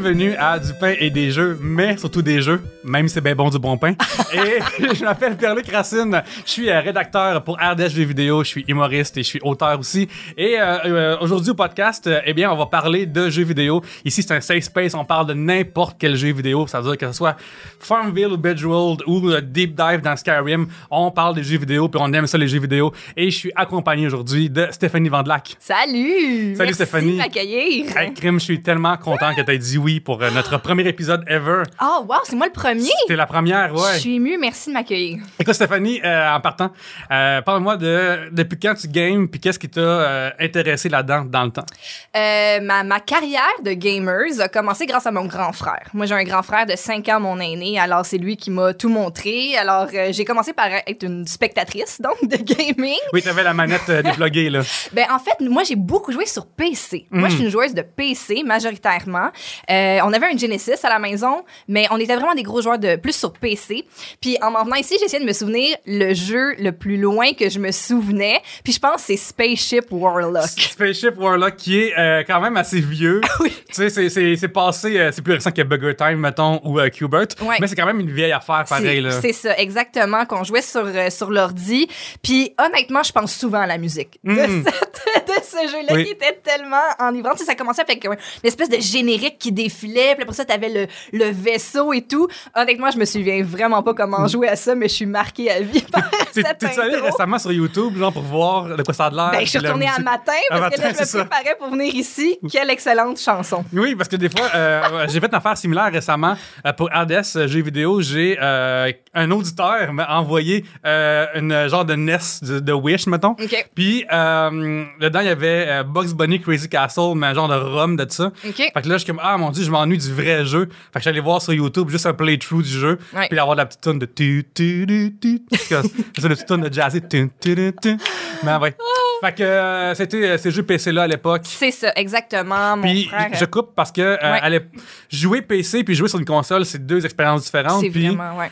Bienvenue à Du pain et des jeux, mais surtout des jeux, même si c'est bien bon du bon pain. et je m'appelle Pierre-Luc Racine, je suis euh, rédacteur pour RDS Jeux vidéo, je suis humoriste et je suis auteur aussi. Et euh, euh, aujourd'hui au podcast, eh bien, on va parler de jeux vidéo. Ici, c'est un safe space, on parle de n'importe quel jeu vidéo, ça veut dire que ce soit Farmville ou Bedroll ou Deep Dive dans Skyrim, on parle des jeux vidéo, puis on aime ça les jeux vidéo. Et je suis accompagné aujourd'hui de Stéphanie Vandelac. Salut! Salut, Merci Stéphanie. de m'accueillir. Hey, Crime, je suis tellement content que tu aies dit oui pour euh, notre premier épisode ever. Oh, wow, c'est moi le premier! C'était la première, ouais. Je suis émue, merci de m'accueillir. Écoute, Stéphanie, euh, en partant, euh, parle-moi de depuis quand tu games, puis qu'est-ce qui t'a euh, intéressé là-dedans dans le temps? Ma, ma carrière de gamers a commencé grâce à mon grand frère. Moi, j'ai un grand frère de 5 ans, mon aîné, alors c'est lui qui m'a tout montré. Alors, j'ai commencé par être une spectatrice, donc, de gaming. Oui, t'avais la manette dépluguée, là. Ben, en fait, moi, j'ai beaucoup joué sur PC. Moi, je suis une joueuse de PC, majoritairement. Euh, on avait un Genesis à la maison, mais on était vraiment des gros joueurs de plus sur PC. Puis, en m'en venant ici, j'essayais de me souvenir le jeu le plus loin que je me souvenais. Puis, je pense que c'est Spaceship Warlock. Spaceship Warlock, qui est euh, quand même assez vieux. Oui. Tu sais, c'est- c'est c'est passé, euh, c'est plus récent que Bugger Time, mettons, ou euh, Qbert. Ouais. Mais c'est quand même une vieille affaire, pareil, C'est- là. C'est ça, exactement, qu'on jouait sur, euh, sur l'ordi. Puis honnêtement, je pense souvent à la musique de, Mm. cette- de ce jeu-là Oui. qui était tellement enivrant. Tu sais, ça commençait avec euh, une espèce de générique qui défilait. Puis après ça, t'avais le, le vaisseau et tout. Honnêtement, je me souviens vraiment pas comment jouer à ça, mais je suis marquée à vie par T'es- cette T'es-tu allé récemment sur YouTube, genre, pour voir de quoi ça a l'air? Ben, je suis retournée à matin À parce que matin, là, je me ça. préparais pour venir ici. Quelle excellente chanson. Oui, parce que des fois, euh, j'ai fait une affaire similaire récemment. Euh, pour RDS euh, Jeux vidéo, j'ai euh, un auditeur m'a envoyé euh, une genre de NES de, de Wish, mettons. OK. Puis, euh, dedans, il y avait euh, Bugs Bunny Crazy Castle, mais un genre de ROM de ça. OK. Fait que là, je suis comme, ah mon dieu, je m'ennuie du vrai jeu. Fait que j'allais voir sur YouTube juste un playthrough du jeu. Ouais. Puis avoir la petite tune de tu, tu, tu, tu. C'est la petite tune de jazzy. Tu, tu, tu, tu. Mais ouais. Fait que euh, c'était euh, ces jeux PC-là à l'époque. C'est ça, exactement. Mon Puis frère. je coupe parce que euh, Ouais. jouer PC puis jouer sur une console, c'est deux expériences différentes. c'est Puis vraiment, ouais.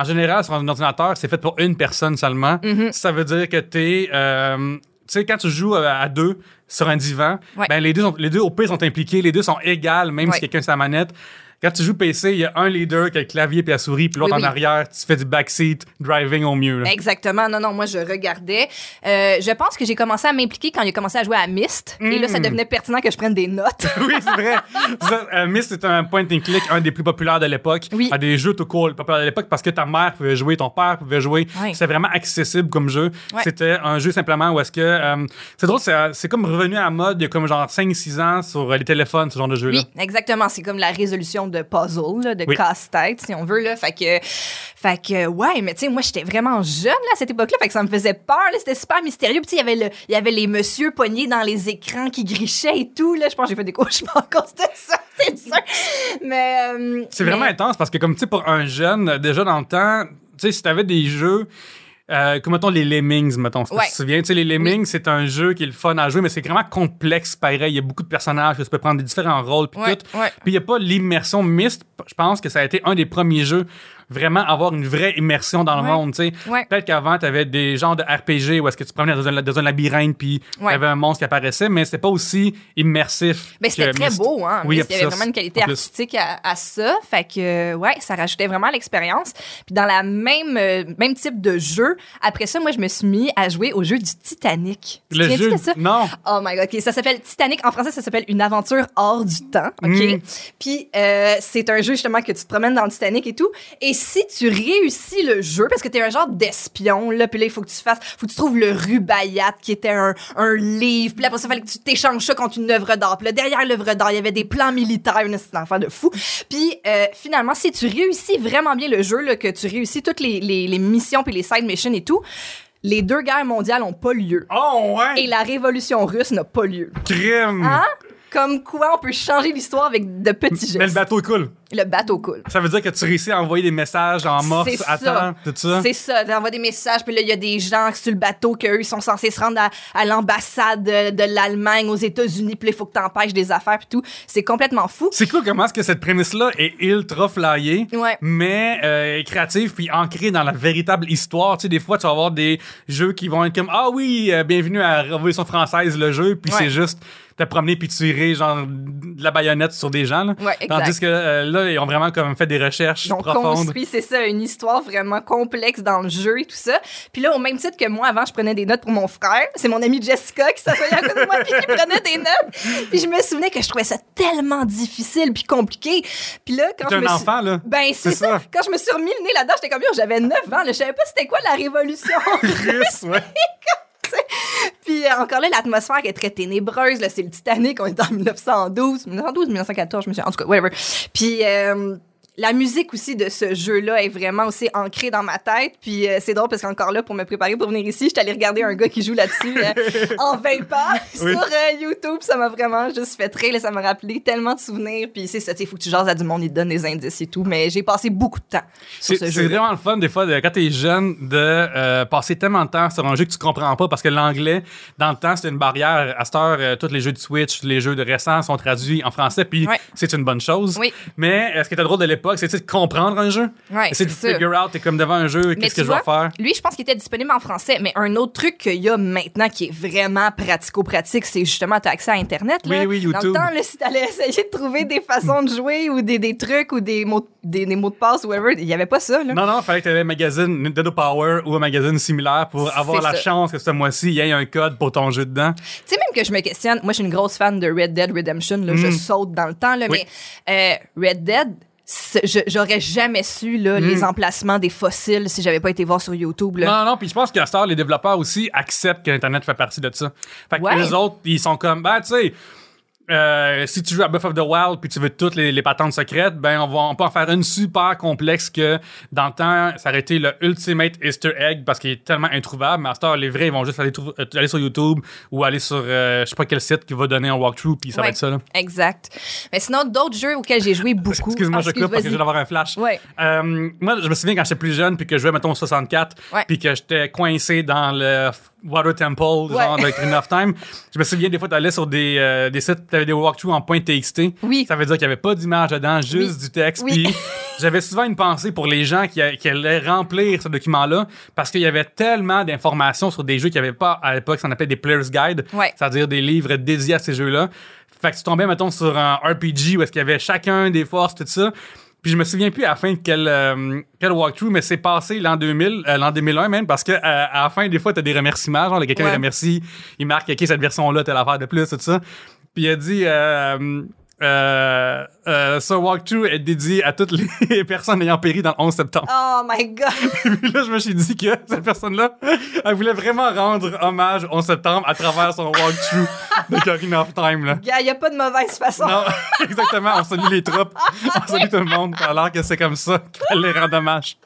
En général, sur un ordinateur, c'est fait pour une personne seulement. Mm-hmm. Ça veut dire que t'es, euh, tu sais, quand tu joues euh, à deux sur un divan, Ouais. ben les deux, sont, les deux au pire sont impliqués, les deux sont égales, même Ouais. si quelqu'un a sa manette. Quand tu joues PC, il y a un leader qui a le clavier puis la souris, puis l'autre Oui, en oui. arrière, tu fais du backseat driving au mieux. là. Exactement. Non, non, moi, je regardais. Euh, je pense que j'ai commencé à m'impliquer quand il a commencé à jouer à Myst. Et là, ça devenait pertinent que je prenne des notes. oui, c'est vrai. Ça, euh, Myst, c'est un point and click, un des plus populaires de l'époque. Oui. À des jeux tout court populaires de l'époque parce que ta mère pouvait jouer, ton père pouvait jouer. Ouais. C'était vraiment accessible comme jeu. Ouais. C'était un jeu simplement où est-ce que. euh, c'est drôle, c'est, c'est comme revenu à la mode il y a comme genre 5-6 ans sur les téléphones, ce genre de jeu-là. Oui, exactement. C'est comme la résolution de puzzle, là, de Oui. casse-tête, si on veut. Là. Fait que, fait que ouais, mais tu sais, moi, j'étais vraiment jeune là, à cette époque-là. Fait que ça me faisait peur. là. C'était super mystérieux. Puis il y avait le- il y avait les messieurs poignés dans les écrans qui grichaient et tout. Là. Je pense que j'ai fait des cauchemars à cause de ça, c'est sûr. Mais. euh, C'est mais- vraiment intense parce que, comme tu sais, pour un jeune, déjà dans le temps, tu sais, si t'avais des jeux. Euh, comme mettons les Lemmings, mettons. Si Ouais. tu te souviens, tu sais, les Lemmings, c'est un jeu qui est le fun à jouer, mais c'est vraiment complexe pareil. Il y a beaucoup de personnages, que tu peux prendre des différents rôles, puis Ouais, tout. ouais. Puis il n'y a pas l'immersion Myst. Je pense que ça a été un des premiers jeux vraiment avoir une vraie immersion dans le Ouais. monde, tu sais. Ouais. Peut-être qu'avant, tu avais des genres de RPG où est-ce que tu promenais dans un, dans un labyrinthe puis il y Ouais. avait un monstre qui apparaissait, mais c'était pas aussi immersif. Ben, c'était très Myst. beau, hein. Oui, mais il y avait vraiment une qualité artistique à, à ça. Fait que, ouais, ça rajoutait vraiment l'expérience. Puis dans la même, euh, même type de jeu, après ça, moi, je me suis mis à jouer au jeu du Titanic. Tu Le jeu. de ça? Non. Oh my god, ok, ça s'appelle Titanic. En français, ça s'appelle Une aventure hors du temps, ok? Mm. Puis euh, c'est un jeu justement que tu te promènes dans le Titanic et tout. Et si tu réussis le jeu, parce que t'es un genre d'espion là, puis là il faut que tu fasses, faut que tu trouves le Rubaiyat qui était un, un livre. Puis là après ça, fallait que tu t'échanges ça contre une œuvre d'art. Puis là derrière l'œuvre d'art, il y avait des plans militaires. Là, C'est un affaire de fou. Puis euh, finalement, si tu réussis vraiment bien le jeu, là, que tu réussis toutes les, les, les missions puis les side missions et tout. Les deux guerres mondiales n'ont pas lieu. Oh, ouais. Et la révolution russe n'a pas lieu. Crime. Hein? Comme quoi on peut changer l'histoire avec de petits Mais le gestes. bateau est cool. Le bateau coule. Ça veut dire que tu réussis à envoyer des messages en morse, à temps, tout ça? C'est ça, t'envoies des messages, puis là, il y a des gens sur le bateau qu'eux, ils sont censés se rendre à, à l'ambassade de, de l'Allemagne aux États-Unis, puis il faut que t'empêches des affaires, puis tout. C'est complètement fou. C'est cool comment est-ce que cette prémisse-là est ultra flyée, Ouais. mais euh, créative puis ancrée dans la véritable histoire. Tu sais, des fois, tu vas avoir des jeux qui vont être comme ah oui, euh, bienvenue à Révolution française le jeu, puis Ouais. c'est juste te promener puis tirer genre de la baïonnette sur des gens. Là. Ouais, exact. Tandis que euh, là, ils ont vraiment comme fait des recherches Donc, profondes. construit, c'est ça, une histoire vraiment complexe dans le jeu et tout ça. Puis là, au même titre que moi, avant, je prenais des notes pour mon frère. C'est mon amie Jessica qui s'assoyait à côté de moi puis qui prenait des notes. Puis je me souvenais que je trouvais ça tellement difficile puis compliqué. Puis là, quand je un me suis- enfant, là. Ben, c'est ça. ça. Quand je me suis remis le nez là-dedans, j'étais comme, j'avais 9 ans, là, je savais pas c'était quoi la révolution. Russe, ouais. Puis euh, encore là, l'atmosphère est très ténébreuse. Là, c'est le Titanic, on est en 1912, 1912, 1914, je me suis... En tout cas, whatever. Puis euh, la musique aussi de ce jeu-là est vraiment aussi ancrée dans ma tête. Puis euh, c'est drôle parce qu'encore là, pour me préparer pour venir ici, j'étais allée regarder un gars qui joue là-dessus euh, en 20 pas Oui. sur euh, YouTube. Ça m'a vraiment juste fait là, Ça m'a rappelé tellement de souvenirs. Puis c'est ça, il faut que tu jases à du monde, ils te donnent des indices et tout. Mais j'ai passé beaucoup de temps sur C'est ce c'est jeu. vraiment le fun, des fois, de, quand t'es jeune, de passer tellement de temps sur un jeu que tu comprends pas parce que l'anglais, dans le temps, c'était une barrière. À cette heure, tous les jeux de Switch, les jeux de récents sont traduits en français, puis c'est une bonne chose. Oui. Mais ce qui était drôle de l'époque, c'est tu sais, de comprendre un jeu. Ouais, c'est de c'est ça. figure out, t'es comme devant un jeu, qu'est-ce que je vois, faire. Lui, je pense qu'il était disponible en français, mais un autre truc qu'il y a maintenant qui est vraiment pratico-pratique, c'est justement t'as accès à Internet. Là. Oui, oui, Dans YouTube. le temps, là, si t'allais essayer de trouver des façons de jouer ou des, des trucs ou des mots, des, des mots de passe ou whatever, il y avait pas ça. Là. Non, non, fallait que tu aies un magazine Nintendo Power ou un magazine similaire pour avoir C'est la ça. chance que ce mois-ci, il y ait un code pour ton jeu dedans. Tu sais, même que je me questionne, moi, je suis une grosse fan de Red Dead Redemption, là, je saute dans le temps, là, Mm. Oui. mais euh, Red Dead, c'est- j'aurais jamais su là, les emplacements des fossiles si j'avais pas été voir sur YouTube. Là. Non, non, puis je pense qu'à ce temps, les développeurs aussi acceptent que Internet fait partie de ça. Fait que Ouais. les autres, ils sont comme, ben, tu sais, euh, si tu joues à Breath of the Wild puis tu veux toutes les, les patentes secrètes, ben on va on peut en faire une super complexe que dans le temps ça aurait été le ultimate Easter egg parce qu'il est tellement introuvable. Mais à ce temps, les vrais ils vont juste aller, euh, aller sur YouTube ou aller sur euh, je sais pas quel site qui va donner un walkthrough puis ça va être ça là. Exact. Mais sinon, d'autres jeux auxquels j'ai joué beaucoup. Excuse-moi, je coupe parce que je viens d'avoir un flash. Ouais. Euh, moi, je me souviens quand j'étais plus jeune puis que je jouais, mettons, au 64, Ouais. puis que j'étais coincé dans le Water Temple, genre de Green of Time. Je me souviens, des fois, t'allais sur des, euh, des sites, t'avais des walkthroughs en .txt. Oui. Ça veut dire qu'il y avait pas d'image dedans, juste Oui. du texte. Oui. Puis j'avais souvent une pensée pour les gens qui, qui allaient remplir ce document-là parce qu'il y avait tellement d'informations sur des jeux qu'il n'y avait pas à l'époque, ça appelait des Player's Guide, Ouais. c'est-à-dire des livres dédiés à ces jeux-là. Fait que tu tombais, mettons, sur un RPG où est-ce qu'il y avait chacun des forces, tout ça. Puis je me souviens plus à la fin de quel, euh, quel walkthrough, mais c'est passé l'an 2000, euh, l'an 2001 même, parce que euh, à la fin, des fois, t'as des remerciements, genre, quelqu'un Ouais. remercie, il marque, OK, cette version-là, t'as l'affaire de plus, tout ça. Puis il a dit, euh, euh, ce walkthrough est dédié à toutes les personnes ayant péri dans le 11 septembre. Oh my god! Puis là, je me suis dit que cette personne-là, elle voulait vraiment rendre hommage au 11 septembre à travers son walkthrough de Ocarina of Time, là. Il n'y a pas de mauvaise façon. Non, exactement. On salue les troupes. On salue tout le monde. Alors que c'est comme ça qu'il fallait rendre hommage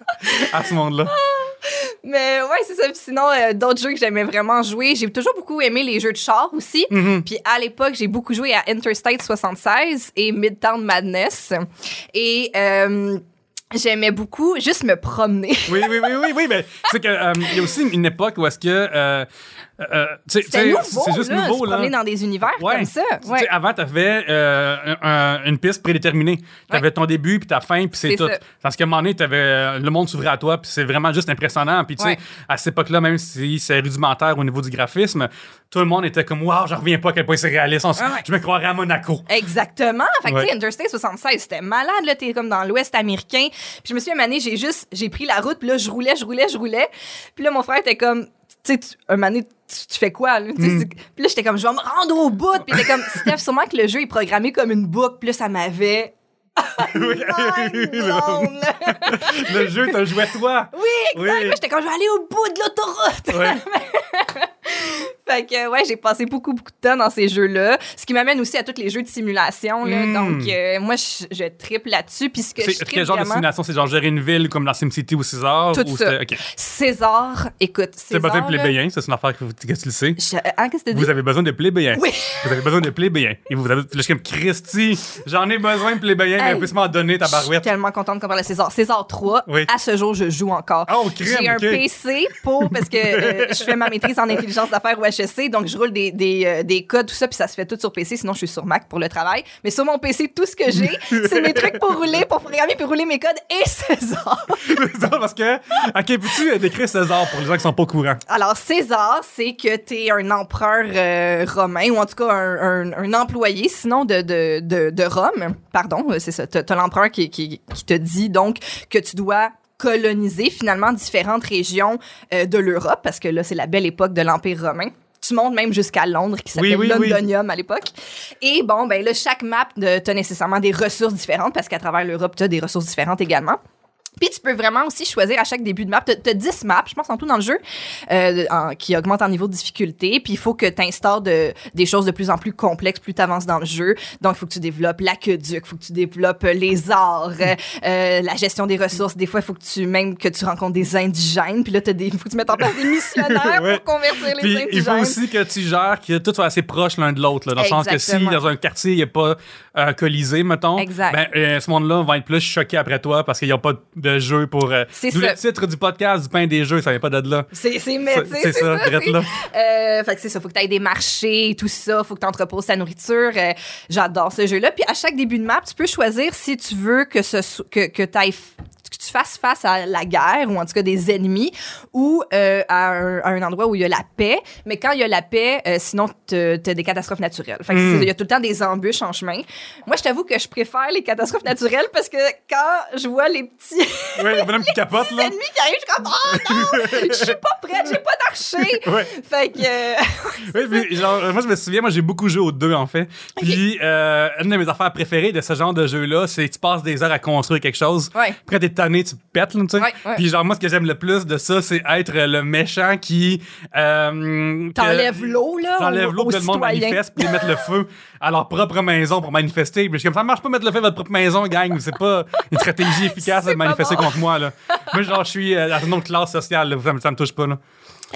à ce monde-là. Mais ouais, c'est ça. Puis sinon, euh, d'autres jeux que j'aimais vraiment jouer. J'ai toujours beaucoup aimé les jeux de char aussi. Mm-hmm. Puis à l'époque, j'ai beaucoup joué à Interstate 76 et Midtown Madness. Et euh, j'aimais beaucoup juste me promener. Oui, oui, oui, oui, oui. Mais c'est que euh, y a aussi une époque où est-ce que. Euh, euh, nouveau, c'est juste là, nouveau, se là. promener dans des univers Ouais. comme ça. Ouais. avant, tu avais une piste prédéterminée. Tu avais Ouais. ton début, puis ta fin, puis c'est tout. ça. Parce qu'à un moment donné, t'avais- le monde s'ouvrait à toi, puis c'est vraiment juste impressionnant. Puis tu sais, à cette époque-là, même si c'est rudimentaire au niveau du graphisme, tout le monde était comme Waouh, j'en reviens pas à quel point c'est réaliste. On. Je me croirais à Monaco. Exactement. Fait que, tu sais, Interstate 76, c'était malade, là. T'es comme dans l'Ouest américain. Puis je me suis une année, j'ai juste, j'ai pris la route, puis là, je roulais, je roulais, je roulais. Puis là, mon frère était comme, tu sais, un donné, tu, tu fais quoi, là? Mm. Puis là, j'étais comme, je vais me rendre au bout. Puis il était comme, Steph, sûrement que le jeu est programmé comme une boucle. Puis là, ça m'avait. Le jeu, t'as joué toi. oui, exact. Oui. J'étais comme, je vais aller au bout de l'autoroute. Fait que, ouais, j'ai passé beaucoup, beaucoup de temps dans ces jeux-là. Ce qui m'amène aussi à tous les jeux de simulation, là. Mm. Donc, euh, moi, je, je triple là-dessus. Puis ce que je C'est triple quel genre de simulation? C'est genre gérer une ville comme dans SimCity ou César? Tout ou ça. César, écoute, C'est besoin de là, plébéien, ça c'est une affaire que, vous- que tu le sais. je- Hein, qu'est-ce que tu? Vous avez besoin de plébéien. Oui. Vous avez besoin de plébéien. Et vous avez. Là, je suis comme Christy, j'en ai besoin de plébéien, mais Hey. puisse m'en donner ta Je suis barouette. tellement contente qu'on parle de César. César 3, Oui. à ce jour, je joue encore. Oh, J'ai un. PC pour, parce que euh, je fais ma maîtrise en intelligence d'affaires au HSC, donc je roule des, des, euh, des codes, tout ça, puis ça se fait tout sur PC, sinon je suis sur Mac pour le travail. Mais sur mon PC, tout ce que j'ai, c'est mes trucs pour rouler, pour programmer, puis rouler mes codes et César. César, parce que. Ok, peux-tu euh, décrire César pour les gens qui sont pas au courant? Alors, César, c'est que tu es un empereur euh, romain, ou en tout cas un, un- un employé, sinon de, de, de, de Rome. Pardon, c'est ça. Tu as, l'empereur qui, qui, qui te dit donc que tu dois coloniser finalement différentes régions euh, de l'Europe, parce que là, c'est la belle époque de l'Empire romain. Tu montes même jusqu'à Londres, qui s'appelle oui, oui. Londonium à l'époque. Et bon, ben là, chaque map, tu as nécessairement des ressources différentes, parce qu'à travers l'Europe, tu as des ressources différentes également. Puis tu peux vraiment aussi choisir à chaque début de map. Tu as 10 maps, je pense, en tout dans le jeu, euh, en- qui augmentent en niveau de difficulté. Puis il faut que tu instaures de, des choses de plus en plus complexes plus tu avances dans le jeu. Donc il faut que tu développes l'aqueduc, il faut que tu développes euh, les arts, euh, la gestion des ressources. Des fois, il faut que tu, même que tu rencontres des indigènes. Puis là, il faut que tu mettes en place des missionnaires Ouais. pour convertir les Puis indigènes. il faut aussi que tu gères que tout soit assez proche l'un de l'autre. Dans le sens que si dans un quartier, il n'y a pas euh, colisée, mettons, Exact. ben, ce monde-là va être plus choqué après toi parce qu'il n'y a pas de jeu pour. euh, C'est ça. le titre du podcast, du pain des jeux, ça vient pas de là. C'est c'est C'est ça, c'est- là. Euh, fait que c'est ça, faut que tu des marchés, tout ça, faut que tu entreposes ta nourriture. Euh, J'adore ce jeu-là. Puis à chaque début de map, tu peux choisir si tu veux que ce que que que tu fasses face à la guerre ou en tout cas des ennemis ou euh, à, un, à un endroit où il y a la paix. Mais quand il y a la paix, euh, sinon t'as t'as des catastrophes naturelles. Fait que Mm. c'est- il y a tout le temps des embûches en chemin. Moi, je t'avoue que je préfère les catastrophes naturelles parce que quand je vois les petits Ouais, le bonhomme qui capote, là. ennemis qui arrivent, je suis comme oh non, je suis pas prête, j'ai pas d'archer. Ouais. Fait que euh, Oui, puis genre, euh, moi, je me souviens, moi, j'ai beaucoup joué aux deux, en fait. Puis, euh, une de mes affaires préférées de ce genre de jeu-là, c'est que tu passes des heures à construire quelque chose. Ouais. Après, t'es tanné, tu pètes, là, tu sais. Ouais, ouais. Puis, genre, moi, ce que j'aime le plus de ça, c'est être le méchant qui. Euh, que- t'enlèves l'eau là. T'enlèves l'eau, puis le monde manifeste, puis mettent le feu à leur propre maison pour manifester. Puis je suis comme ça marche pas mettre le feu à votre propre maison, gang. C'est pas une stratégie efficace de manifester bon. contre moi, là. Moi, genre, je suis euh, dans une autre classe sociale, là. Ça, me- ça me touche pas, là.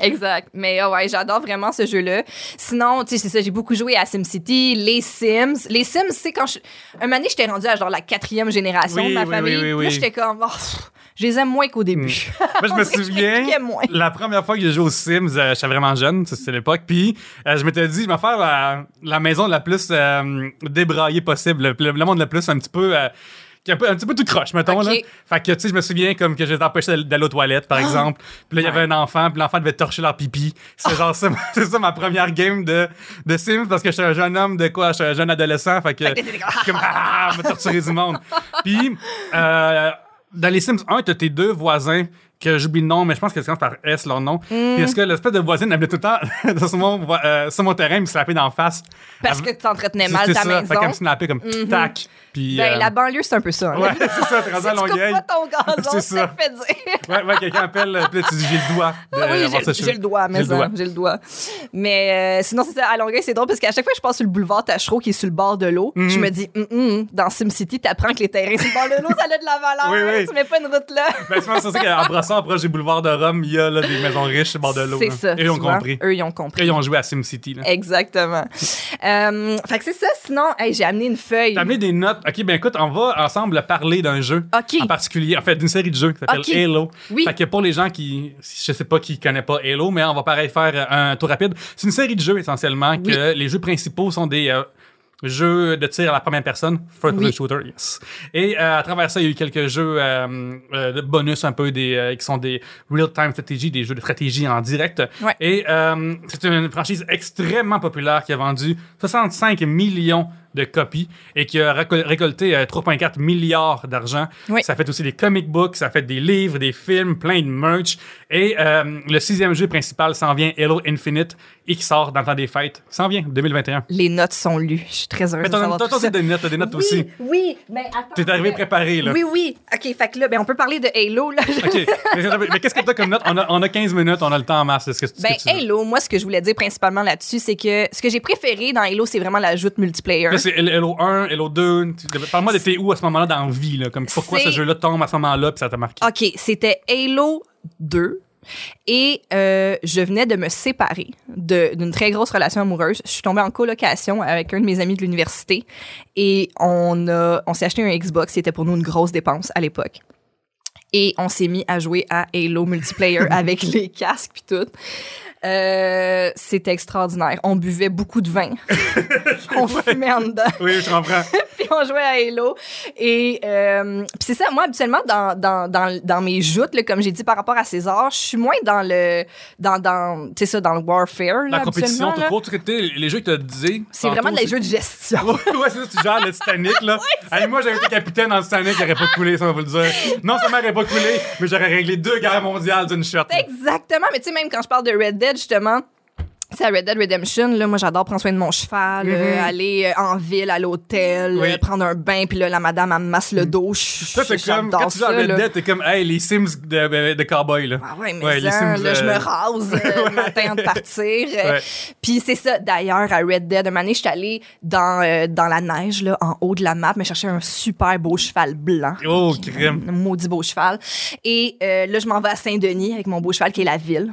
Exact. Mais ah ouais, j'adore vraiment ce jeu-là. Sinon, tu sais, c'est ça, j'ai beaucoup joué à SimCity, les Sims. Les Sims, c'est quand je. Un moment j'étais rendue à genre la quatrième génération Oui, de ma oui, famille. oui, oui, Puis oui. Là, j'étais comme, oh, pff, je les aime moins qu'au début. Moi, je me souviens, moins. la première fois que j'ai joué aux Sims, euh, j'étais vraiment jeune, c'était l'époque, puis euh, je m'étais dit, je vais faire la, la maison la plus euh, débraillée possible, le, le monde le plus un petit peu... qui est un, peu, un petit peu tout croche, mettons, là. Fait que, tu sais, je me souviens comme que j'étais empêché d'aller aux toilettes, par exemple. Puis là, il y avait un enfant, puis l'enfant devait torcher leur pipi. C'est genre ça, c'est ça ma première game de, de Sims, parce que j'étais un jeune homme de quoi? J'étais un jeune adolescent, fait que... Comme, je suis comme, ah, on va torturer du monde. Puis, euh, dans les Sims 1, t'as tes deux voisins que j'oublie le nom, mais je pense que c'est par S leur nom. Hmm. Puis est-ce que l'espèce de voisine venait tout le temps sur mon, vo- euh, sur mon terrain, me slapper d'en face? Parce Elle- que tu entretenais C'est- mal ta ça. maison. Fait qu'elle me comme tac. Puis. Ben, euh, la banlieue, c'est un peu ça. hein. Ouais, c'est ça, si à tu Longueuil. pas ton gazon, C'est ça ça. te fait dire. Ouais, ouais, quelqu'un appelle, euh, puis là, tu dis j'ai le doigt. oui, j'ai- le doigt, mais J'ai le doigt. ça. Mais euh, sinon, c'est ça, à Longueuil, c'est drôle parce qu'à chaque fois que je passe sur le boulevard Tachereau qui est sur le bord de l'eau, je me dis, Hum, hum, dans SimCity, t'apprends que les terrains sur le bord de l'eau, ça a de la valeur. Tu mets pas une route là. Ben, c'est c'est ça qu'en brassant proche du boulevard de Rome, il y a là, des maisons riches bord de l'eau. C'est ça. Et ils ont compris. Eux, ils ont compris. Et ils ont joué à SimCity. Exactement. Euh, fait que c'est ça. Sinon, hey, j'ai amené une feuille. T'as amené des notes. Ok, ben écoute, on va ensemble parler d'un jeu. OK. En particulier, en fait, d'une série de jeux qui s'appelle Ok. Halo. Oui. Fait que pour les gens qui, je sais pas, qui connaissent pas Halo, mais on va pareil faire un tour rapide. C'est une série de jeux essentiellement que les jeux principaux sont des euh, jeux de tir à la première personne, first person Oui. shooter, yes. Et euh, à travers ça, il y a eu quelques jeux euh, euh, de bonus un peu des euh, qui sont des real-time strategy, des jeux de stratégie en direct. Ouais. Et euh, c'est une franchise extrêmement populaire qui a vendu 65 millions de copies et qui a récol- récolté euh, 3,4 milliards d'argent. Oui. Ça fait aussi des comic books, ça fait des livres, des films, plein de merch. Et euh, le sixième jeu principal s'en vient, Halo Infinite, et qui sort dans le temps des fêtes. S'en vient, 2021. Les notes sont lues. Je suis très heureuse Mais de t'as savoir tout ça. des notes, t'as des notes oui, aussi. Oui, mais attends. T'es arrivé mais- préparé, là. Oui, oui. OK, fait que là, ben, on peut parler de Halo. Là. OK. mais, qu'est-ce que t'as comme note? On a, on a 15 minutes, on a le temps en masse. Que, que Ben? Halo, moi, ce que je voulais dire principalement là-dessus, c'est que ce que j'ai préféré dans Halo, c'est vraiment l'ajout multiplayer. C'est Halo 1, Halo 2. Tu- Parle-moi de tes où à ce moment-là dans la vie, là. Comme pourquoi ce jeu-là tombe à ce moment-là puis ça t'a marqué? OK, c'était Halo 2. Et euh, je venais de me séparer d'une très grosse relation amoureuse. Je suis tombée en colocation avec un de mes amis de l'université et on, a, on s'est acheté un Xbox. C'était pour nous une grosse dépense à l'époque. Et on s'est mis à jouer à Halo multiplayer avec les casques puis tout. Euh, C'était extraordinaire. On buvait beaucoup de vin. on fumait en dedans Oui, je comprends. puis on jouait à Halo. Et euh, puis c'est ça, moi, habituellement, dans, dans, dans, dans mes joutes, là, comme j'ai dit par rapport à César, je suis moins dans le, dans, dans, ça, dans le warfare. La là, compétition, là. court, traité, les jeux que tu as dit. C'est vraiment des jeux de gestion. ouais, c'est ça, tu gères le Titanic, là. Hey, moi, j'avais été capitaine dans le Titanic, il aurait pas coulé, ça, on va vous le dire. Non seulement il aurait pas coulé, mais j'aurais réglé deux guerres mondiales d'une shot. Exactement. Mais tu sais, même quand je parle de Red Dead, justement, c'est à Red Dead Redemption, là, moi j'adore prendre soin de mon cheval, euh, aller euh, en ville, à l'hôtel, Mm-hmm. Oui. euh, prendre un bain, puis là, la madame, elle me masse le dos. Je- Toi, t'es comme, quand tu joues à Red. Dead, t'es comme, hey, les Sims de, de, cowboy, là. Ah ouais, mais Ouais, les ça, Sims, là, je me rase le matin de partir. Ouais. Puis c'est ça, d'ailleurs, à Red Dead, un donné, je suis allée dans, dans la neige, là, en haut de la map, mais chercher un super beau cheval blanc. Oh, crème. Un maudit beau cheval. Et là, je m'en vais à Saint-Denis avec mon beau cheval qui est la ville.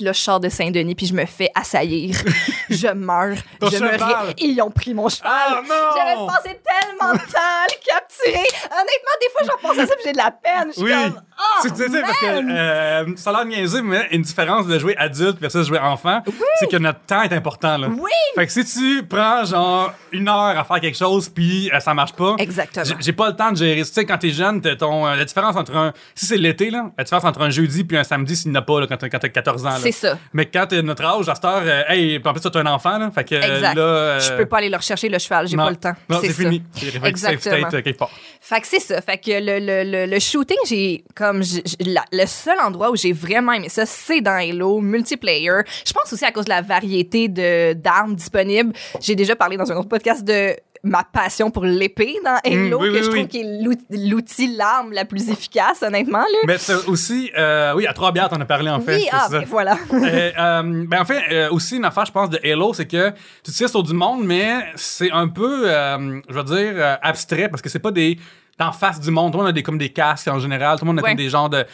Puis là, je sors de Saint-Denis, puis je me fais assaillir. je meurs. Ton je me cheval. ré- Ils ont pris mon cheval. Ah, non! J'avais passé tellement de temps à le capturer. Honnêtement, des fois, j'en pense à ça, puis j'ai de la peine. Je Oui. comme, oh, C'est- tu sais, parce que euh, ça a l'air niaiseux, mais une différence de jouer adulte versus jouer enfant, c'est que notre temps est important. Là. Oui! Fait que si tu prends genre une heure à faire quelque chose puis euh, ça marche pas, Exactement. j'ai- pas le temps de gérer. Tu sais, quand t'es jeune, ton, euh, la différence entre un. Si c'est l'été, là, la différence entre un jeudi puis un samedi, s'il n'y en a pas là, quand t'as 14 ans. là. C'est ça. Mais quand t'es de notre âge, à cette heure, euh, hey, en plus, t'as un enfant, là. Fait que euh, Exact. là. euh, Je peux pas aller le rechercher, le cheval. J'ai pas le temps. Non, c'est fini. Fait que safe Exactement. state, euh. Fait que c'est ça. Fait que le, le, le, le shooting, j'ai comme la- le seul endroit où j'ai vraiment aimé ça, c'est dans Halo multiplayer. Je pense aussi à cause de la variété de d'armes disponibles. J'ai déjà parlé dans un autre podcast de ma passion pour l'épée dans Halo, Mm, oui, que oui, je oui. trouve qui est l'out- l'outil, l'arme la plus efficace, honnêtement. Là. Mais aussi, euh, oui, à trois bières, t'en as parlé en fait. oui, ah, ben voilà. Euh, euh, ben en fait, euh, aussi une affaire, je pense, de Halo, c'est que tu tires sur du monde, mais c'est un peu, je veux dire, abstrait parce que c'est pas des d'en face du monde. Tout le monde a des, comme des casques en général. Tout le monde a Ouais. comme des genres de,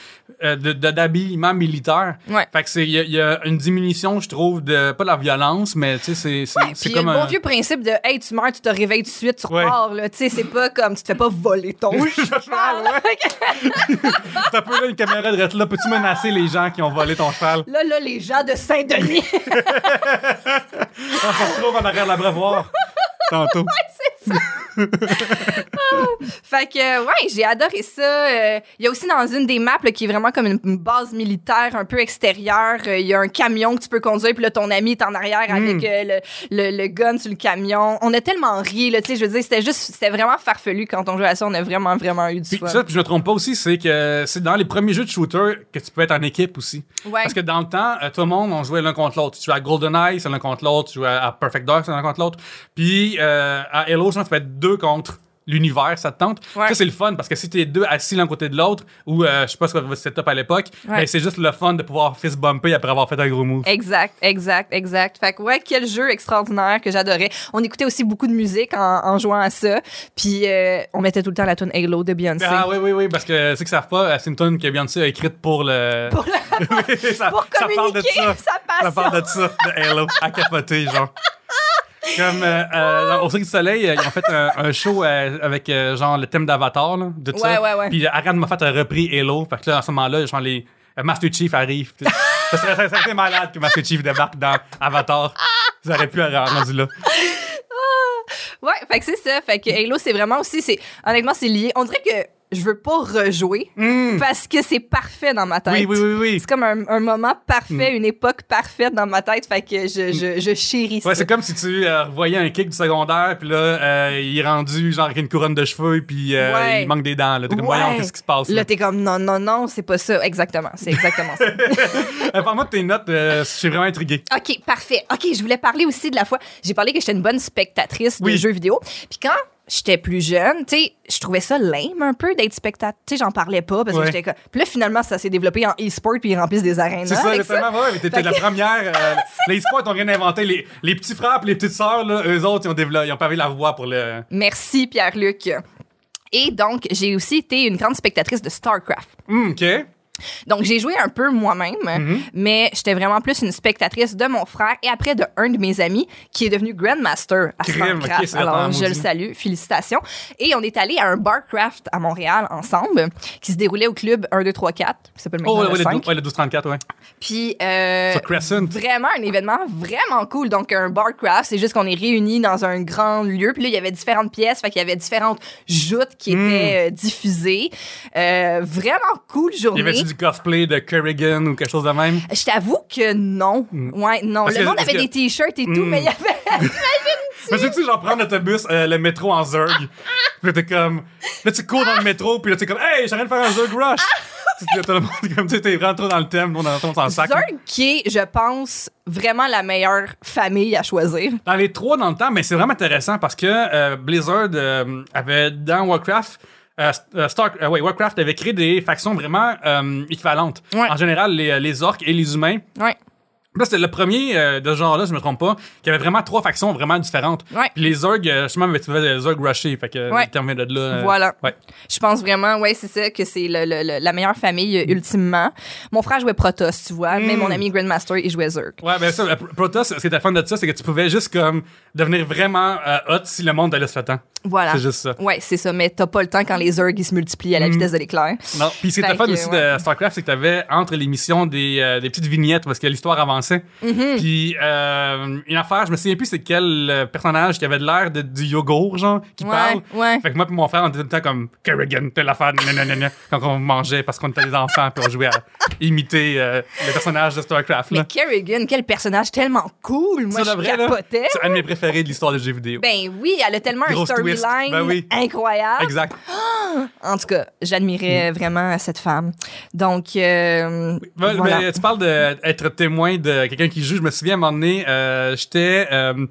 euh, de, d'habillement militaire. Ouais. Fait que c'est, il y, a- il y a une diminution, je trouve, de, pas de la violence, mais tu sais, c'est, c'est, Ouais, c'est comme le bon un... vieux principe de hey tu meurs tu te réveilles tout de suite tu Ouais. repars là tu sais c'est pas comme tu te fais pas voler ton cheval. T'as là une caméra de là. Peux-tu menacer les gens qui ont volé ton cheval? là là les gens de Saint-Denis On se retrouve en arrière de l'abreuvoir. Tantôt. Fait que, ouais, j'ai adoré ça. Euh, Il y a aussi dans une des maps là, qui est vraiment comme une, base militaire un peu extérieure. euh, Il y a un camion que tu peux conduire, puis là, ton ami est en arrière avec euh, le, le, le gun sur le camion. On a tellement ri, là, tu sais, je veux dire, c'était juste, c'était vraiment farfelu quand on jouait à ça. On a vraiment, vraiment eu du Puis fun. ça, puis je me trompe pas aussi, c'est que c'est dans les premiers jeux de shooter que tu peux être en équipe aussi. Ouais. Parce que dans le temps, tout le monde, on jouait l'un contre l'autre. Tu jouais à GoldenEye, c'est l'un contre l'autre. Tu jouais à Perfect Dark, c'est l'un contre l'autre. Puis euh, à Halo, je pense que tu peux être deux contre l'univers, ça te tente. Ouais. Ça, c'est le fun parce que si t'es deux assis l'un côté de l'autre, ou euh, je sais pas ce que votre setup à l'époque, Ouais. ben, c'est juste le fun de pouvoir fist bumper après avoir fait un gros move. Exact, exact, exact. Fait que ouais, quel jeu extraordinaire que j'adorais. On écoutait aussi beaucoup de musique en, en jouant à ça. Puis euh, on mettait tout le temps la tune Halo de Beyoncé. Ah oui, oui, oui, parce que ceux qui savent pas, euh, c'est une tune que Beyoncé a écrite pour le... Pour la- Oui, ça, pour ça parle de communiquer ça. sa passion. Ça parle de ça, de Halo, à capoter, genre. Comme euh, euh, au Cirque du Soleil, euh, ils ont fait un, un show euh, avec genre le thème d'Avatar, là, de tout Ouais, ça. ouais, ouais. Puis Ariane Moffat a repris Halo. Fait que là, à ce moment-là, genre les Master Chief arrive. ça, serait, ça serait malade que Master Chief débarque dans Avatar. Ils auraient pu avoir rendu là. Ouais, fait que c'est ça. Fait que Halo, c'est vraiment aussi, c'est honnêtement, c'est lié. On dirait que je veux pas rejouer Hmm. parce que c'est parfait dans ma tête. Oui, oui, oui, oui. C'est comme un, un moment parfait, une époque parfaite dans ma tête, fait que je, je, je chéris Ouais, ça. c'est comme si tu euh, voyais un kick du secondaire, puis là, euh, il est rendu genre avec une couronne de cheveux, puis euh, Ouais. il manque des dents. Là. T'es comme, Ouais. voyons, qu'est-ce qui se passe? Là. Là, t'es comme, non, non, non, c'est pas ça. Exactement, c'est exactement ça. Parle-moi de tes notes, je suis vraiment intrigué. OK, parfait. OK, je voulais parler aussi de la fois. J'ai parlé que j'étais une bonne spectatrice de Oui. jeux vidéo. Puis quand j'étais plus jeune, tu sais, je trouvais ça lame un peu d'être spectatrice. Tu sais, j'en parlais pas parce que Ouais. j'étais comme. Puis là, finalement, ça s'est développé en e-sport puis ils remplissent des arénas. C'est ça, avec exactement. Ouais, mais t'étais la première. euh, les sports ont rien inventé. Les, les petits frères et les petites sœurs, là, eux autres, ils ont, développé, ils ont pavé la voie pour le. Merci, Pierre-Luc. Et donc, j'ai aussi été une grande spectatrice de StarCraft. Hum, OK. Donc, j'ai joué un peu moi-même, Mhm. mais j'étais vraiment plus une spectatrice de mon frère et après de un de mes amis qui est devenu Grandmaster à Crime, StarCraft. ok, c'est Alors, je le salue, félicitations. Et on est allé à un Barcraft à Montréal ensemble qui se déroulait au club 1, 2, 3, 4, qui s'appelle maintenant Oh, ouais, le ouais, le, 5. dou- ouais, le 1234, ouais. Puis, euh, vraiment un événement vraiment cool. Donc, un barcraft, c'est juste qu'on est réunis dans un grand lieu. Puis là, il y avait différentes pièces, fait qu'il y avait différentes joutes qui Hmm. étaient euh, diffusées. Euh, vraiment cool journée. Du cosplay de Kerrigan ou quelque chose de même? Je t'avoue que non. Ouais, non. Parce le que- monde avait que- des t-shirts et tout, Mm. mais il y avait. Mais tu sais, genre prendre l'autobus, euh, le métro en Zerg. Puis t'es comme. Là, tu cours dans le métro, puis là, t'es comme, hey, j'ai rien de faire un Zerg Rush. Là, tout le monde, comme, tu t'es vraiment trop dans le thème, on a- on s'en sac. Zerg qui est, je pense, vraiment la meilleure famille à choisir. Dans les trois dans le temps, mais c'est vraiment intéressant parce que euh, Blizzard euh, avait dans Warcraft. Euh, euh, Star, euh, ouais, Warcraft avait créé des factions vraiment euh, équivalentes. Ouais. En général, les, les orques et les humains. Ouais. Là, c'était le premier de ce genre-là, je me trompe pas, qui avait vraiment trois factions vraiment différentes. Ouais. Puis les euh, justement, tu faisais des Zerg Rusher, fait que Ouais. vient de là. Voilà. Ouais. Je pense vraiment, ouais, c'est ça, que c'est le- le- le- la meilleure famille, ultimement. Mon frère jouait Protoss, tu vois, mais Mm. mon ami Grandmaster, il jouait Zerg. Ouais, ben ça, Pro- Protoss, ce qui était fun de ça, c'est que tu pouvais juste comme devenir vraiment hot si le monde te laisse le temps. Voilà. C'est juste ça. Ouais, c'est ça, mais t'as pas le temps quand les ils se multiplient à la Mm. vitesse de l'éclair. Non. Puis ce qui était fun aussi ouais. de StarCraft, c'est que t'avais entre les missions des, euh, des petites vignettes parce que l'histoire avançait. Mm-hmm. Puis euh, une affaire, je me souviens plus c'est quel euh, personnage qui avait de l'air de, du yogourt, genre, qui Ouais, parle. ouais. Fait que moi et mon frère, on était tout le temps comme Kerrigan, telle affaire, nanana, quand on mangeait parce qu'on était des enfants puis on jouait à imiter euh, le personnage de StarCraft. Mais. Kerrigan, quel personnage tellement cool! Moi, je vrai, capotais. C'est un de mes préférés de l'histoire des jeux vidéo. Ben oui, elle a tellement un Grosse twist. Ben oui. incroyable. exact. En tout cas, Mm. j'admirais vraiment cette femme. Donc, euh, voilà. mais tu parles d'être témoin de quelqu'un qui joue. Je me souviens à un moment donné, euh, j'étais euh,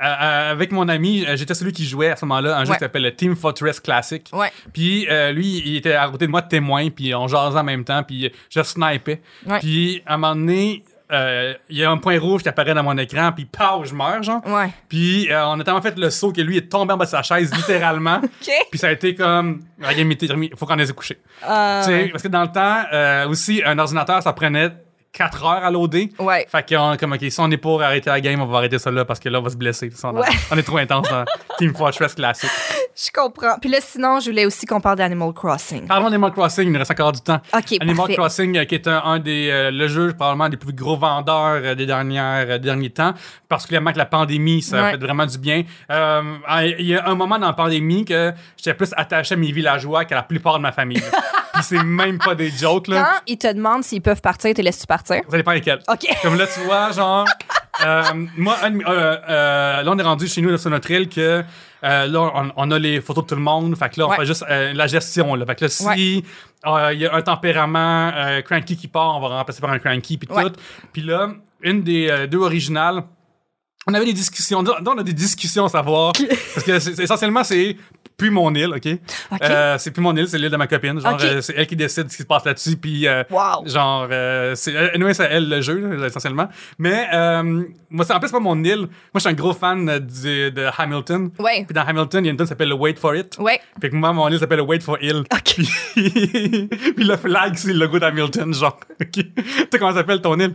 avec mon ami, j'étais celui qui jouait à ce moment-là un jeu Ouais. qui s'appelle le Team Fortress Classic. Ouais. Puis euh, lui, il était à côté de moi de témoin, puis on jasait en même temps, puis je snipais. Ouais. Puis à un moment donné, euh, il y a un point rouge qui apparaît dans mon écran, puis pow, je meurs, genre. Ouais. Puis euh, on a tellement fait le saut que lui est tombé en bas de sa chaise, littéralement. OK. Puis ça a été comme, terminée, faut qu'on ait couché. Euh, Tu sais, parce que dans le temps, euh, aussi, un ordinateur, ça prenait 4 heures à loader. Ouais. Fait qu'on comme, OK, si on est pour arrêter la game, on va arrêter ça là parce que là, on va se blesser. On, Ouais. on est trop intense dans Team Fortress classique. Je comprends. Puis là, sinon, je voulais aussi qu'on parle d'Animal Crossing. Parlons d'Animal Crossing, il nous reste encore du temps. OK, Animal parfait. Crossing, euh, qui est un, un des euh, le jeu probablement des plus gros vendeurs euh, des dernières euh, derniers temps, particulièrement que la pandémie, ça Ouais. fait vraiment du bien. Il y a un moment dans la pandémie que j'étais plus attaché à mes villageois qu'à la plupart de ma famille. Puis c'est même pas des jokes là. Quand ils te demandent s'ils peuvent partir, te laisses-tu partir? Ça dépend lesquels. OK. Comme là, tu vois, genre, euh, moi, un euh, euh, là, on est rendu chez nous là, sur notre île que euh, là, on, on a les photos de tout le monde. Fait que là, on Ouais. fait juste euh, la gestion. Là. Fait que là, si Ouais. euh, il y a un tempérament cranky qui part, on va remplacer par un cranky, puis Ouais. tout. Puis là, une des deux originales, on avait des discussions. Là, on a des discussions à savoir. parce que essentiellement, c'est plus mon île, OK? OK. Euh, c'est plus mon île, c'est l'île de ma copine. Genre, euh, c'est elle qui décide ce qui se passe là-dessus. Puis, euh, Wow. genre, euh, c'est anyway, elle le jeu, là, essentiellement. Mais, euh, moi, c'est en plus, pas mon île. Moi, je suis un gros fan de Hamilton. Ouais. Puis dans Hamilton, il y a une tune qui s'appelle le Wait for It. Ouais. Fait que moi, mon île s'appelle le Wait for Hill. OK. Puis, puis le flag, c'est le logo d'Hamilton, genre. OK. Tu sais comment ça s'appelle ton île?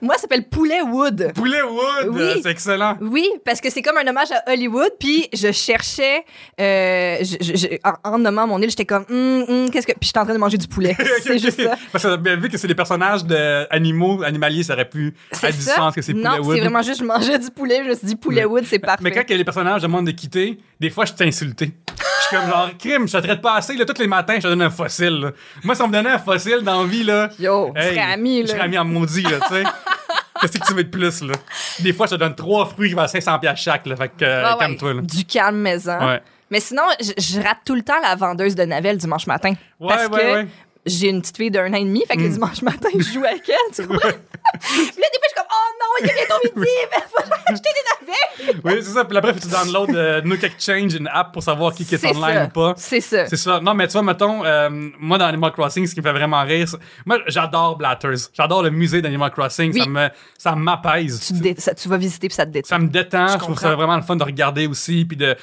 Moi, ça s'appelle Poulet Wood. Poulet Wood! Oui. C'est excellent. Oui, parce que c'est comme un hommage à Hollywood. Puis je cherchais, euh, je- je- en, en nommant mon île, j'étais comme, Hum, hum, qu'est-ce que. Puis j'étais en train de manger du poulet. c'est juste ça. Parce que bien vu que c'est des personnages d'animaux, animaliers, ça aurait pu être du sens que c'est Poulet non, c'est vraiment juste, je mangeais du poulet. Je me suis dit, Poulet Wood, c'est parfait. Mais quand il y a les personnages demandent de quitter, des fois, je t'ai insulté. Je suis comme genre, crime, je te traite pas assez, là, tous les matins, je te donne un fossile, là. Moi, si on me donnait un fossile dans la vie, là. Yo, hey, je serais ami, Je serais là. ami en maudit, là, tu sais. Qu'est-ce que tu veux de plus, là? Des fois, je te donne trois fruits qui valent 500$ piastres chaque, là. Fait que, euh, Ah ouais, calme-toi, là. Du calme maison. Ouais. Mais sinon, je, je rate tout le temps la vendeuse de Navel dimanche matin. Ouais, parce ouais, que ouais. J'ai une petite fille d'un an et demi, fait que le dimanche matin, je joue avec elle, tu comprends? Puis là, des fois, je suis comme, oh non, il est bientôt midi, mais faut acheter des navets. Oui, c'est ça. Puis après, tu download euh, Nook Exchange, une app pour savoir qui, qui est C'est online ça. ou pas. C'est ça. C'est ça. Non, mais tu vois, mettons, euh, moi, dans Animal Crossing, ce qui me fait vraiment rire, moi, j'adore Blatters. J'adore le musée d'Animal Crossing. Oui. Ça me, ça m'apaise. Tu, te dé- ça- tu vas visiter puis ça te détend. Ça me détend. Je, trouve comprends. ça vraiment le fun de regarder aussi. Puis de,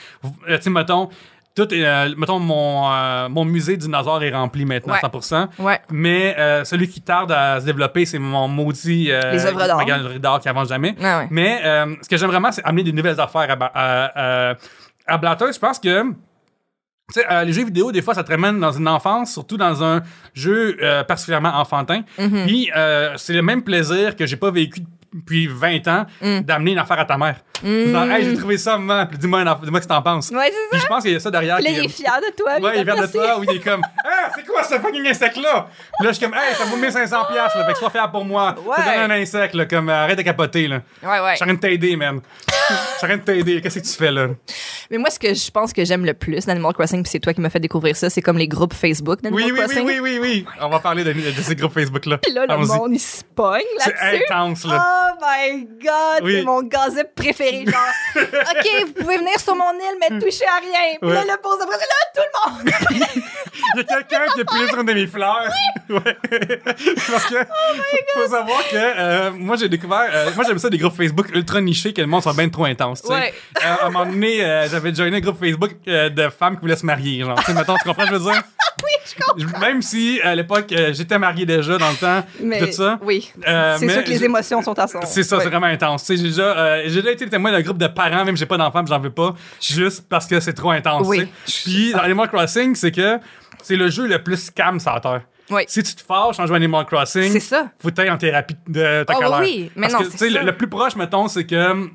euh, tu sais, mettons, tout est, euh, mettons, mon, euh, mon musée de dinosaures est rempli maintenant Ouais. à 100%. Ouais. Mais euh, celui qui tarde à se développer, c'est mon maudit. euh, Les œuvres d'art. ma galerie d'art qui avance jamais. Ah ouais. Mais euh, ce que j'aime vraiment, c'est amener des nouvelles affaires à, à, à, à Blatter. Je pense que. Tu sais, euh, les jeux vidéo, des fois, ça te ramène dans une enfance, surtout dans un jeu euh, particulièrement enfantin. Mm-hmm. Puis, euh, c'est le même plaisir que j'ai pas vécu depuis 20 ans Mm. d'amener une affaire à ta mère. Genre, hey, j'ai trouvé ça, maman, puis dis-moi dis-moi ce que t'en penses. Ouais, c'est Puis ça. je pense qu'il y a ça derrière. Puis là, il est fier de toi. Ouais, il est fier de toi, ou il est comme, ah, c'est quoi ce fucking insecte-là? Puis là, je suis comme, hey, ça vaut 1500$, piastres, là, fait que sois fier pour moi. Je te Ouais. donne un insecte, là, comme, arrête de capoter, là. Ouais, ouais. Je suis en train de t'aider, man. Je suis en train de t'aider. Qu'est-ce que tu fais, là? Mais moi, ce que je pense que j'aime le plus d'Animal Crossing, puis c'est toi qui m'as fait découvrir ça, c'est comme les groupes Facebook d'Animal Oui, oui, oui, Crossing. oui, oui, oui. On va parler de, de ces groupes Facebook-là. Puis là, le monde, il se pogne C'est là-dessus. intense, là. Oh my god, Oui. c'est mon gazette préféré. Genre, OK, vous pouvez venir sur mon île, mais touchez à rien. Puis là, le pause après, là, tout le monde. Il y a quelqu'un qui a sur une de mes fleurs. Ouais. Parce que faut, faut savoir que euh, moi j'ai découvert euh, moi j'aime ça des groupes Facebook ultra nichés que le monde soit bien trop intense, tu sais. Ouais. Euh, à un moment donné, euh, j'avais joiné un groupe Facebook euh, de femmes qui voulaient se marier, genre, tu sais, mettons, tu comprends ce que je veux dire? Oui, je comprends. Même si à l'époque euh, j'étais marié déjà dans le temps, Mais tout ça. oui, Euh, c'est sûr que les émotions sont à son. C'est ça, Ouais. c'est vraiment intense. J'ai déjà, euh, j'ai déjà été le témoin d'un groupe de parents, même si j'ai pas d'enfants, puis j'en veux pas, juste parce que c'est trop intense. Oui. Puis dans Animal Crossing, c'est que c'est le jeu le plus calme sur la terre. Oui. Si tu te fâches en jouant à Animal Crossing, C'est ça. faut que en thérapie de ta Oh, colère. oui, mais Parce non, que. Le, le plus proche, mettons, c'est que hum,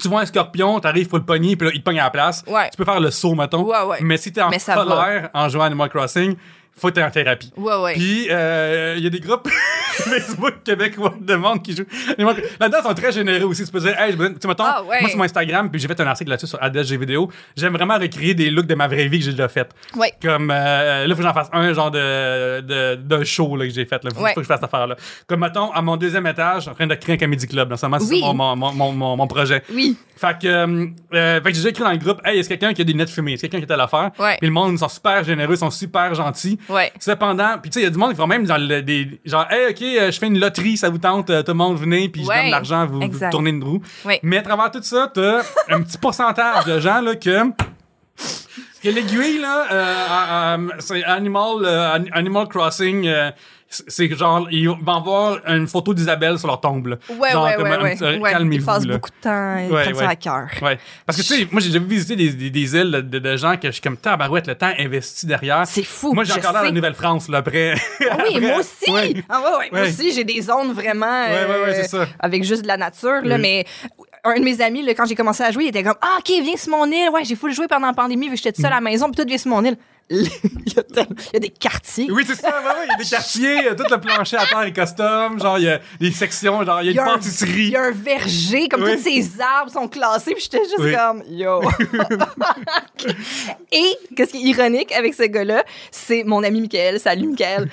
tu vois un scorpion, t'arrives pour le pogner, puis là, il te pogne à la place. Ouais. Tu peux faire le saut, mettons. Ouais, ouais. Mais si t'es en Mais colère en jouant à Animal Crossing, faut t'aies en thérapie. Ouais, ouais. Puis, euh, il y a des groupes Facebook québécois de monde qui jouent. Là-dedans, ils sont très généreux aussi. Tu peux dire, hey, je me- tu mettons, Ah, ouais. moi, sur mon Instagram, puis j'ai fait un article là-dessus sur ADSG vidéo. J'aime vraiment recréer des looks de ma vraie vie que j'ai déjà fait. Ouais. Comme, euh, là, faut que j'en fasse un genre de, show là, que j'ai fait. Là. Faut, Ouais. faut que je fasse cette affaire-là. Comme, mettons, à mon deuxième étage, je suis en train de créer un comedy club. Là. C'est Oui. ça mon, mon, mon, mon, mon projet. Oui. Fait que, euh, euh, fait que j'ai déjà écrit dans le groupe, hey, est-ce quelqu'un qui a des lunettes fumées? Est-ce quelqu'un qui est à l'affaire? Ouais. Puis le monde, ils sont super généreux, ils sont super gentils. Ouais. Cependant, puis tu sais, il y a du monde qui font même des. Genre, hey, ok, euh, je fais une loterie, ça vous tente, euh, tout le monde venez, puis je donne de l'argent, vous, vous tournez une roue. Mais à travers tout ça, t'as un petit pourcentage de gens, là, que. Que l'aiguille, là, euh, c'est Animal, euh, An- Animal Crossing, c'est genre, ils vont avoir une photo d'Isabelle sur leur tombe, là. Ouais, Genre, ouais, comme ouais, un ouais. petit- ouais. Ils Calmez-vous, passent là. beaucoup de temps, ils Ouais, prennent ouais. ça à cœur. Ouais. Parce que, tu sais, moi, j'ai déjà visité des, des, des îles de, de gens que je suis comme tabarouette, le temps investi derrière. C'est fou. Moi, j'ai encore la Nouvelle-France, là, après. Ah oui, après- moi aussi. Ouais. Ah ouais, ouais, Moi aussi, j'ai des zones vraiment Ouais, ouais, ouais, euh, c'est ça. avec juste de la nature. Là, Oui. Mais un de mes amis, là, quand j'ai commencé à jouer, il était comme Ah, OK, viens sur mon île. Ouais, j'ai full joué pendant la pandémie, vu que j'étais toute seule à la maison, puis tout vient sur mon île. il, y a tellement- il y a des quartiers. Oui, c'est ça, ouais, ouais, il y a des quartiers, tout le plancher à terre est custom, genre, il y a des sections, genre, il y a Il y une a un- pâtisserie. Il y a un verger, comme Oui. tous ces arbres sont classés, puis j'étais juste Oui. comme yo. Et qu'est-ce qui est ironique avec ce gars-là, c'est mon ami Michael. Salut Michael.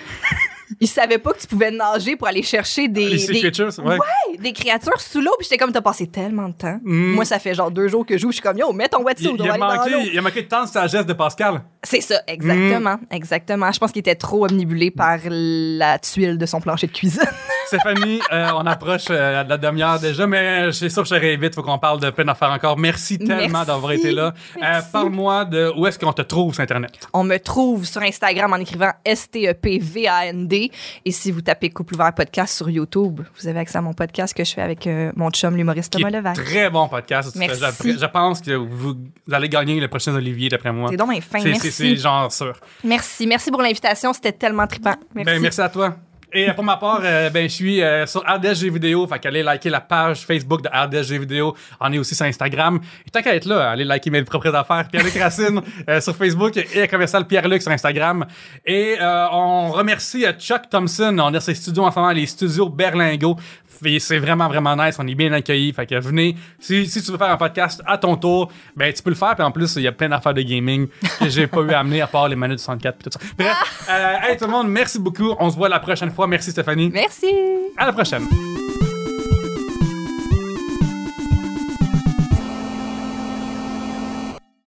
Il savait pas que tu pouvais nager pour aller chercher des, Les sea des- creatures, ouais. Ouais, des créatures sous l'eau, puis j'étais comme t'as passé tellement de temps. Mm. Moi, ça fait genre deux jours que je joue, je suis comme yo, mets ton Il, wetsuit, on il va a manqué, il a manqué de temps de sagesse de Pascal. C'est ça, exactement, Mm. exactement. Je pense qu'il était trop omnibulé par la tuile de son plancher de cuisine. Stéphanie, euh, on approche euh, de la demi-heure déjà, mais je suis sûr que je serai vite, faut qu'on parle de plein d'affaires encore. Merci tellement d'avoir été là. Euh. Parle-moi de où est-ce qu'on te trouve sur Internet? On me trouve sur Instagram en écrivant S-T-E-P-V-A-N-D. Et si vous tapez Couple ouvert podcast sur YouTube, vous avez accès à mon podcast que je fais avec euh, mon chum, l'humoriste Thomas Levac. très bon podcast. Merci. Je, je pense que vous, vous allez gagner le prochain Olivier, d'après moi. C'est donc fin. C'est- Merci. C'est c'est genre sûr. Merci. Merci pour l'invitation. C'était tellement trippant. Merci. Ben, merci à toi. Et pour ma part, euh, ben, je suis euh, sur RDSG Vidéo. Fait qu'allez liker la page Facebook de RDSG Vidéo. On est aussi sur Instagram. Et tant qu'à être là, allez liker mes propres affaires. Pierre-Luc Racine euh, sur Facebook et commercial Pierre-Luc sur Instagram. Et euh, on remercie euh, Chuck Thompson. On a ses studios en ce moment, les studios Berlingo. C'est vraiment, vraiment nice. On est bien accueillis. Fait que venez. Si, si tu veux faire un podcast à ton tour, ben, tu peux le faire. Puis en plus, il y a plein d'affaires de gaming que j'ai pas eu à amener à part les manettes 64 et tout ça. Bref, euh, hey, tout le monde, merci beaucoup. On se voit la prochaine fois. Merci Stéphanie. Merci. À la prochaine.